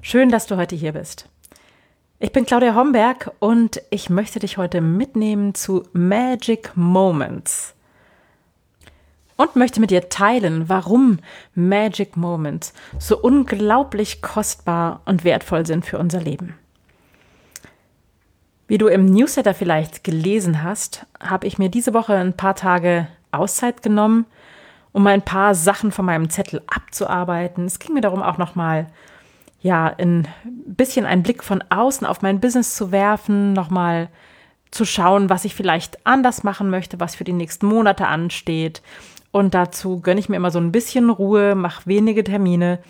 Schön, dass du heute hier bist. Ich bin Claudia Homberg und ich möchte dich heute mitnehmen zu Magic Moments und möchte mit dir teilen, warum Magic Moments so unglaublich kostbar und wertvoll sind für unser Leben. Wie du im Newsletter vielleicht gelesen hast, habe ich mir diese Woche ein paar Tage Auszeit genommen, um ein paar Sachen von meinem Zettel abzuarbeiten. Es ging mir darum, auch nochmal ja, ein bisschen einen Blick von außen auf mein Business zu werfen, nochmal zu schauen, was ich vielleicht anders machen möchte, was für die nächsten Monate ansteht. Und dazu gönne ich mir immer so ein bisschen Ruhe, mache wenige Termine,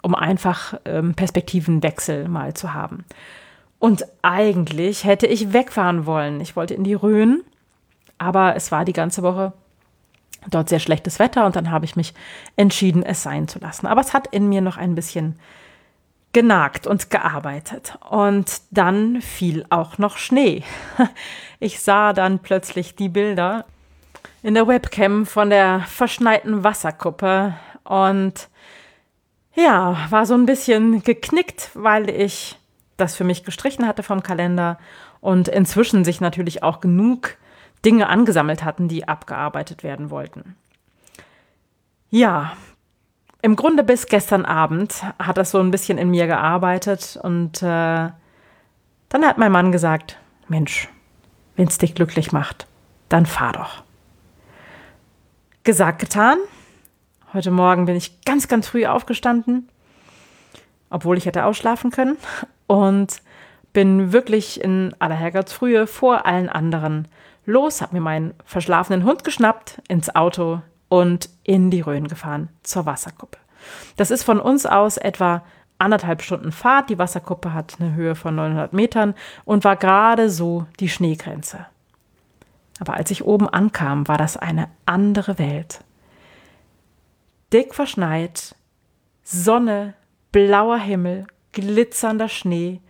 um einfach ähm, Perspektivenwechsel mal zu haben. Und eigentlich hätte ich wegfahren wollen. Ich wollte in die Rhön, aber es war die ganze Woche dort sehr schlechtes Wetter und dann habe ich mich entschieden, es sein zu lassen. Aber es hat in mir noch ein bisschen genagt und gearbeitet. Und dann fiel auch noch Schnee. Ich sah dann plötzlich die Bilder in der Webcam von der verschneiten Wasserkuppe und ja, war so ein bisschen geknickt, weil ich das für mich gestrichen hatte vom Kalender und inzwischen sich natürlich auch genug Dinge angesammelt hatten, die abgearbeitet werden wollten. Ja, im Grunde bis gestern Abend hat das so ein bisschen in mir gearbeitet und äh, dann hat mein Mann gesagt, Mensch, wenn es dich glücklich macht, dann fahr doch. Gesagt, getan. Heute Morgen bin ich ganz, ganz früh aufgestanden, obwohl ich hätte ausschlafen können und bin wirklich in aller Herrgottsfrühe vor allen anderen los, habe mir meinen verschlafenen Hund geschnappt, ins Auto und in die Rhön gefahren zur Wasserkuppe. Das ist von uns aus etwa anderthalb Stunden Fahrt. Die Wasserkuppe hat eine Höhe von 900 Metern und war gerade so die Schneegrenze. Aber als ich oben ankam, war das eine andere Welt. Dick verschneit, Sonne, blauer Himmel, glitzernder Schnee,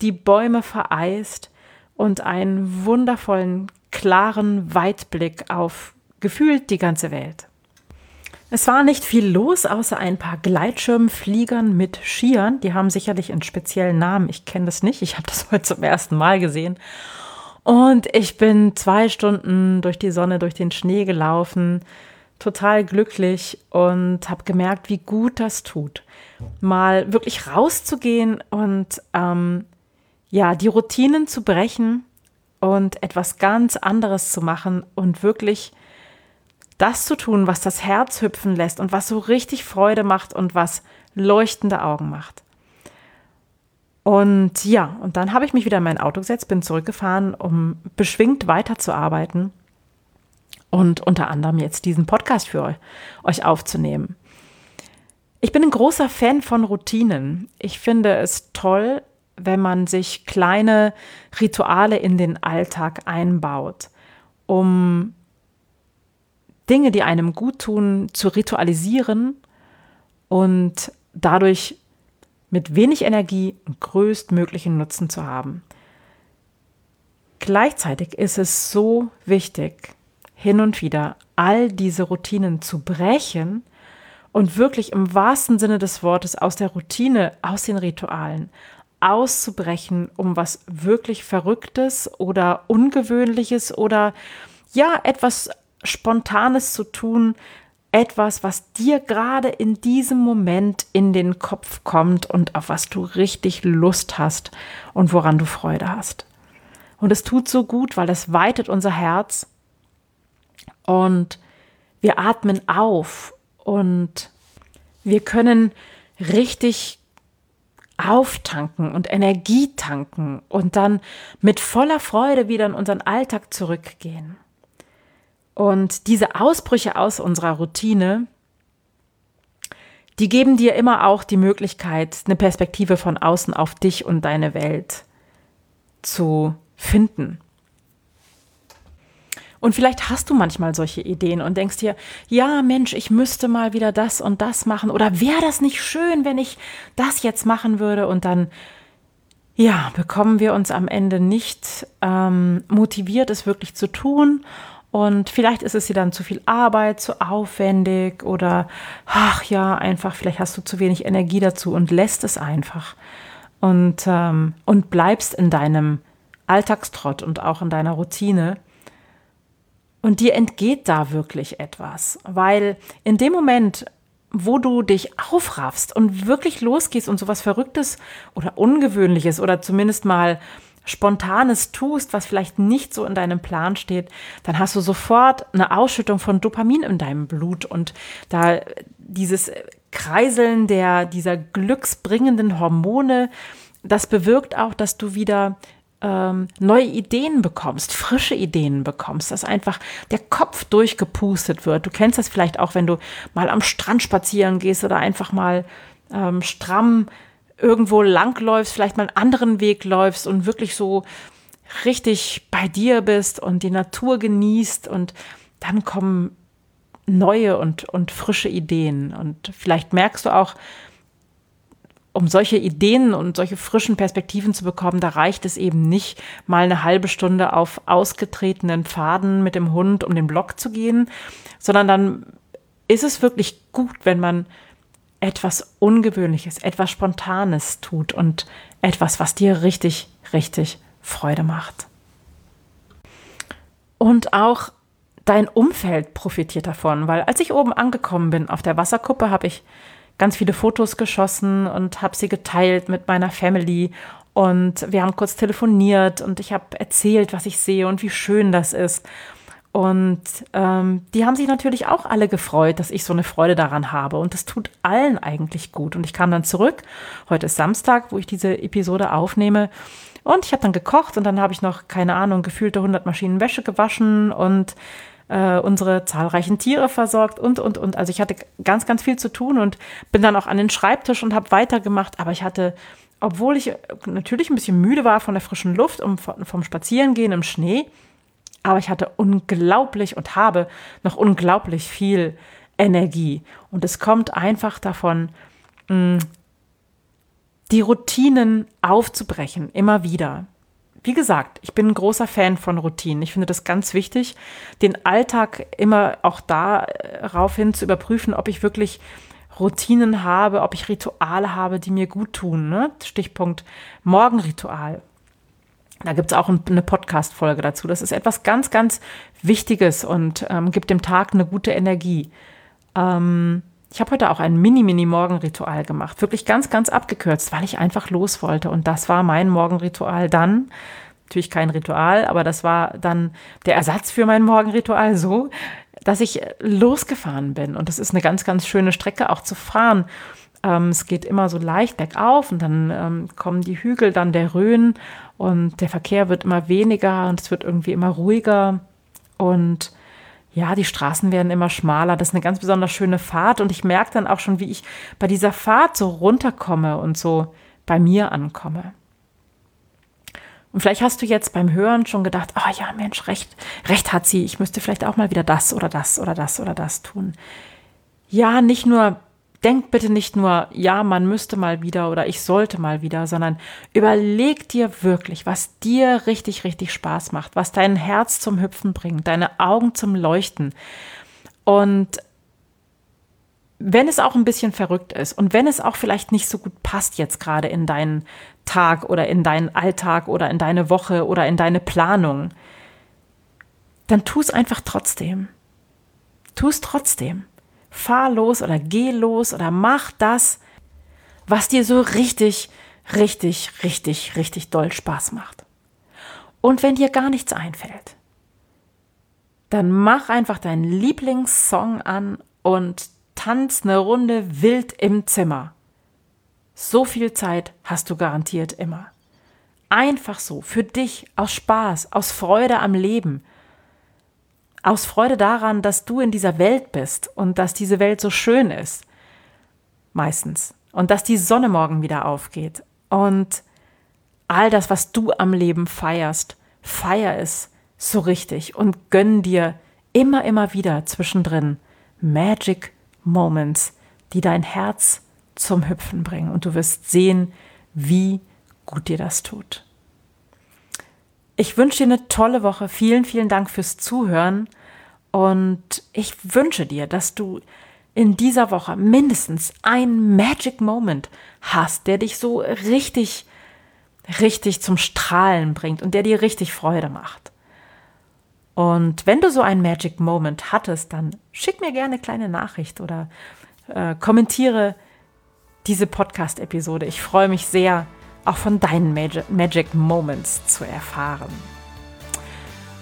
die Bäume vereist und einen wundervollen, klaren Weitblick auf gefühlt die ganze Welt. Es war nicht viel los, außer ein paar Gleitschirmfliegern mit Skiern. Die haben sicherlich einen speziellen Namen. Ich kenne das nicht. Ich habe das heute zum ersten Mal gesehen. Und ich bin zwei Stunden durch die Sonne, durch den Schnee gelaufen, total glücklich und habe gemerkt, wie gut das tut, mal wirklich rauszugehen und ähm, ja, die Routinen zu brechen und etwas ganz anderes zu machen und wirklich das zu tun, was das Herz hüpfen lässt und was so richtig Freude macht und was leuchtende Augen macht. Und ja, und dann habe ich mich wieder in mein Auto gesetzt, bin zurückgefahren, um beschwingt weiterzuarbeiten und unter anderem jetzt diesen Podcast für euch aufzunehmen. Ich bin ein großer Fan von Routinen. Ich finde es toll, wenn man sich kleine Rituale in den Alltag einbaut, um Dinge, die einem gut tun, zu ritualisieren und dadurch mit wenig Energie größtmöglichen Nutzen zu haben. Gleichzeitig ist es so wichtig, hin und wieder all diese Routinen zu brechen und wirklich im wahrsten Sinne des Wortes aus der Routine, aus den Ritualen auszubrechen, um was wirklich Verrücktes oder Ungewöhnliches oder ja, etwas Spontanes zu tun, etwas, was dir gerade in diesem Moment in den Kopf kommt und auf was du richtig Lust hast und woran du Freude hast. Und es tut so gut, weil es weitet unser Herz und wir atmen auf und wir können richtig auftanken und Energie tanken und dann mit voller Freude wieder in unseren Alltag zurückgehen. Und diese Ausbrüche aus unserer Routine, die geben dir immer auch die Möglichkeit, eine Perspektive von außen auf dich und deine Welt zu finden. Und vielleicht hast du manchmal solche Ideen und denkst dir, ja Mensch, ich müsste mal wieder das und das machen oder wäre das nicht schön, wenn ich das jetzt machen würde und dann, ja, bekommen wir uns am Ende nicht ähm, motiviert, es wirklich zu tun. Und vielleicht ist es dir dann zu viel Arbeit, zu aufwendig oder, ach ja, einfach, vielleicht hast du zu wenig Energie dazu und lässt es einfach. Und, ähm, und bleibst in deinem Alltagstrott und auch in deiner Routine. Und dir entgeht da wirklich etwas, weil in dem Moment, wo du dich aufraffst und wirklich losgehst und sowas Verrücktes oder Ungewöhnliches oder zumindest mal Spontanes tust, was vielleicht nicht so in deinem Plan steht, dann hast du sofort eine Ausschüttung von Dopamin in deinem Blut und da dieses Kreiseln der, dieser glücksbringenden Hormone, das bewirkt auch, dass du wieder ähm, neue Ideen bekommst, frische Ideen bekommst, dass einfach der Kopf durchgepustet wird. Du kennst das vielleicht auch, wenn du mal am Strand spazieren gehst oder einfach mal ähm, stramm irgendwo langläufst, vielleicht mal einen anderen Weg läufst und wirklich so richtig bei dir bist und die Natur genießt und dann kommen neue und, und frische Ideen. Und vielleicht merkst du auch, um solche Ideen und solche frischen Perspektiven zu bekommen, da reicht es eben nicht, mal eine halbe Stunde auf ausgetretenen Pfaden mit dem Hund um den Block zu gehen, sondern dann ist es wirklich gut, wenn man etwas Ungewöhnliches, etwas Spontanes tut und etwas, was dir richtig, richtig Freude macht. Und auch dein Umfeld profitiert davon, weil als ich oben angekommen bin auf der Wasserkuppe, habe ich ganz viele Fotos geschossen und habe sie geteilt mit meiner Family. Und wir haben kurz telefoniert und ich habe erzählt, was ich sehe und wie schön das ist. Und ähm, die haben sich natürlich auch alle gefreut, dass ich so eine Freude daran habe. Und das tut allen eigentlich gut. Und ich kam dann zurück. Heute ist Samstag, wo ich diese Episode aufnehme. Und ich habe dann gekocht und dann habe ich noch, keine Ahnung, gefühlte 100 Maschinen Wäsche gewaschen und äh, unsere zahlreichen Tiere versorgt und, und, und. Also ich hatte ganz, ganz viel zu tun und bin dann auch an den Schreibtisch und habe weitergemacht. Aber ich hatte, obwohl ich natürlich ein bisschen müde war von der frischen Luft und vom Spazierengehen im Schnee, aber ich hatte unglaublich und habe noch unglaublich viel Energie. Und es kommt einfach davon, mh, die Routinen aufzubrechen, immer wieder wie gesagt, ich bin ein großer Fan von Routinen. Ich finde das ganz wichtig, den Alltag immer auch darauf hin zu überprüfen, ob ich wirklich Routinen habe, ob ich Rituale habe, die mir gut tun. Ne? Stichpunkt Morgenritual. Da gibt es auch eine Podcast-Folge dazu. Das ist etwas ganz, ganz Wichtiges und ähm, gibt dem Tag eine gute Energie. Ähm, ich habe heute auch ein Mini-Mini-Morgenritual gemacht. Wirklich ganz, ganz abgekürzt, weil ich einfach los wollte. Und das war mein Morgenritual dann. Natürlich kein Ritual, aber das war dann der Ersatz für mein Morgenritual so, dass ich losgefahren bin. Und das ist eine ganz, ganz schöne Strecke auch zu fahren. Ähm, es geht immer so leicht bergauf und dann ähm, kommen die Hügel, dann der Rhön und der Verkehr wird immer weniger und es wird irgendwie immer ruhiger. Und ja, die Straßen werden immer schmaler. Das ist eine ganz besonders schöne Fahrt und ich merke dann auch schon, wie ich bei dieser Fahrt so runterkomme und so bei mir ankomme. Und vielleicht hast du jetzt beim Hören schon gedacht, oh ja, Mensch, recht, recht hat sie. Ich müsste vielleicht auch mal wieder das oder das oder das oder das tun. Ja, nicht nur denk bitte nicht nur, ja, man müsste mal wieder oder ich sollte mal wieder, sondern überleg dir wirklich, was dir richtig, richtig Spaß macht, was dein Herz zum Hüpfen bringt, deine Augen zum Leuchten. Und wenn es auch ein bisschen verrückt ist und wenn es auch vielleicht nicht so gut passt jetzt gerade in deinen Tag oder in deinen Alltag oder in deine Woche oder in deine Planung, dann tu es einfach trotzdem. Tu es trotzdem fahr los oder geh los oder mach das, was dir so richtig, richtig, richtig, richtig doll Spaß macht. Und wenn dir gar nichts einfällt, dann mach einfach deinen Lieblingssong an und tanz eine Runde wild im Zimmer. So viel Zeit hast du garantiert immer. Einfach so, für dich, aus Spaß, aus Freude am Leben aus Freude daran, dass du in dieser Welt bist und dass diese Welt so schön ist. meistens. Und dass die Sonne morgen wieder aufgeht. Und all das, was du am Leben feierst, feier es so richtig und gönn dir immer, immer wieder zwischendrin Magic Moments, die dein Herz zum Hüpfen bringen. Und du wirst sehen, wie gut dir das tut. Ich wünsche dir eine tolle Woche. Vielen, vielen Dank fürs Zuhören. Und ich wünsche dir, dass du in dieser Woche mindestens ein Magic Moment hast, der dich so richtig, richtig zum Strahlen bringt und der dir richtig Freude macht. Und wenn du so einen Magic Moment hattest, dann schick mir gerne eine kleine Nachricht oder äh, kommentiere diese Podcast-Episode. Ich freue mich sehr, auch von deinen Magic Moments zu erfahren.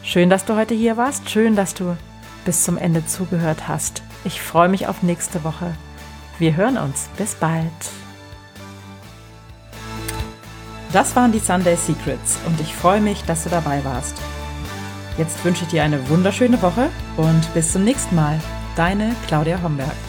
Schön, dass du heute hier warst. Schön, dass du bis zum Ende zugehört hast. Ich freue mich auf nächste Woche. Wir hören uns. Bis bald. Das waren die Sunday Secrets und ich freue mich, dass du dabei warst. Jetzt wünsche ich dir eine wunderschöne Woche und bis zum nächsten Mal. Deine Claudia Homberg.